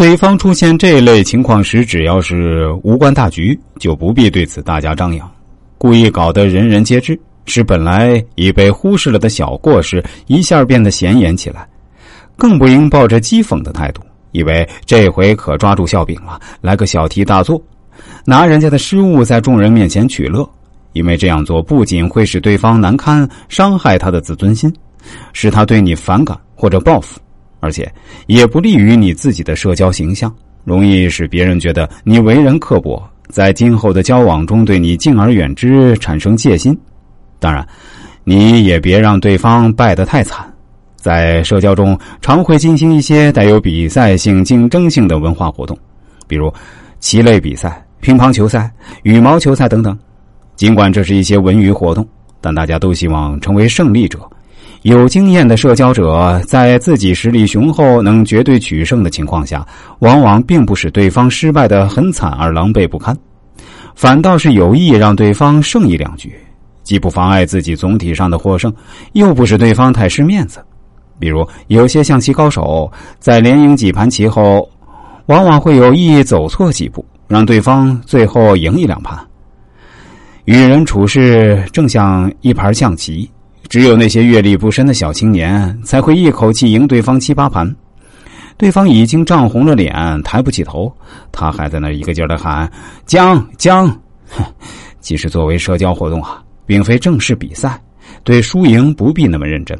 对方出现这类情况时，只要是无关大局，就不必对此大加张扬，故意搞得人人皆知，使本来已被忽视了的小过失一下变得显眼起来。更不应抱着讥讽的态度，以为这回可抓住笑柄了，来个小题大做，拿人家的失误在众人面前取乐。因为这样做不仅会使对方难堪，伤害他的自尊心，使他对你反感或者报复，而且也不利于你自己的社交形象，容易使别人觉得你为人刻薄，在今后的交往中对你敬而远之，产生戒心。当然，你也别让对方败得太惨。在社交中，常会进行一些带有比赛性、竞争性的文化活动，比如棋类比赛、乒乓球赛、羽毛球赛等等。尽管这是一些文娱活动，但大家都希望成为胜利者。有经验的社交者在自己实力雄厚、能绝对取胜的情况下，往往并不使对方失败的很惨而狼狈不堪，反倒是有意让对方胜一两局，既不妨碍自己总体上的获胜，又不使对方太失面子。比如，有些象棋高手在连赢几盘棋后，往往会有意走错几步，让对方最后赢一两盘。与人处事正像一盘象棋，只有那些阅历不深的小青年才会一口气赢对方七八盘。对方已经涨红了脸，抬不起头，他还在那一个劲儿的喊“将将”。其实作为社交活动啊，并非正式比赛，对输赢不必那么认真，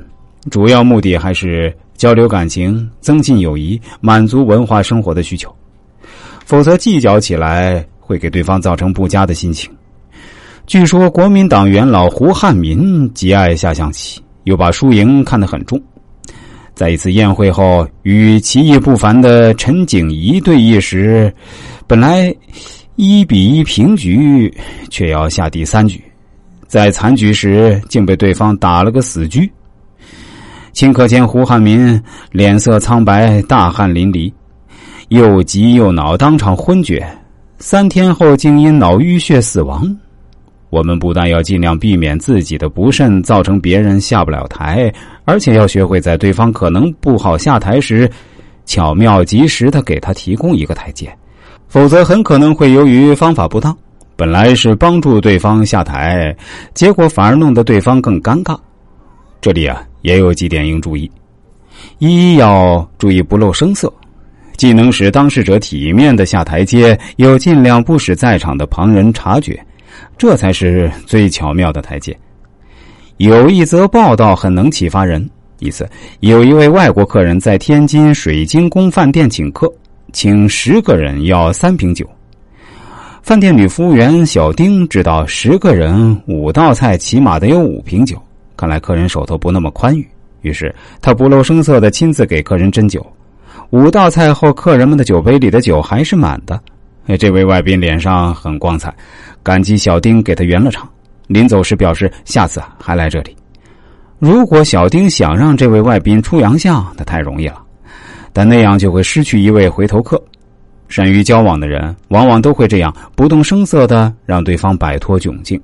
主要目的还是交流感情、增进友谊、满足文化生活的需求。否则计较起来会给对方造成不佳的心情。据说国民党元老胡汉民极爱下象棋，又把输赢看得很重。在一次宴会后，与棋艺不凡的陈景仪对弈时，本来一比一平局，却要下第三局，在残局时竟被对方打了个死局。顷刻间，胡汉民脸色苍白，大汗淋漓，又急又恼，当场昏厥。三天后，竟因脑淤血死亡。我们不但要尽量避免自己的不慎造成别人下不了台，而且要学会在对方可能不好下台时，巧妙及时的给他提供一个台阶，否则很可能会由于方法不当，本来是帮助对方下台，结果反而弄得对方更尴尬。这里啊，也有几点应注意：一要注意不露声色，既能使当事者体面的下台阶，又尽量不使在场的旁人察觉。这才是最巧妙的台阶。有一则报道很能启发人。一次，有一位外国客人在天津水晶宫饭店请客，请十个人要三瓶酒。饭店女服务员小丁知道十个人五道菜起码得有五瓶酒，看来客人手头不那么宽裕，于是他不露声色的亲自给客人斟酒。五道菜后，客人们的酒杯里的酒还是满的。这位外宾脸上很光彩。感激小丁给他圆了场，临走时表示下次还来这里。如果小丁想让这位外宾出洋相，那太容易了，但那样就会失去一位回头客。善于交往的人，往往都会这样不动声色的让对方摆脱窘境。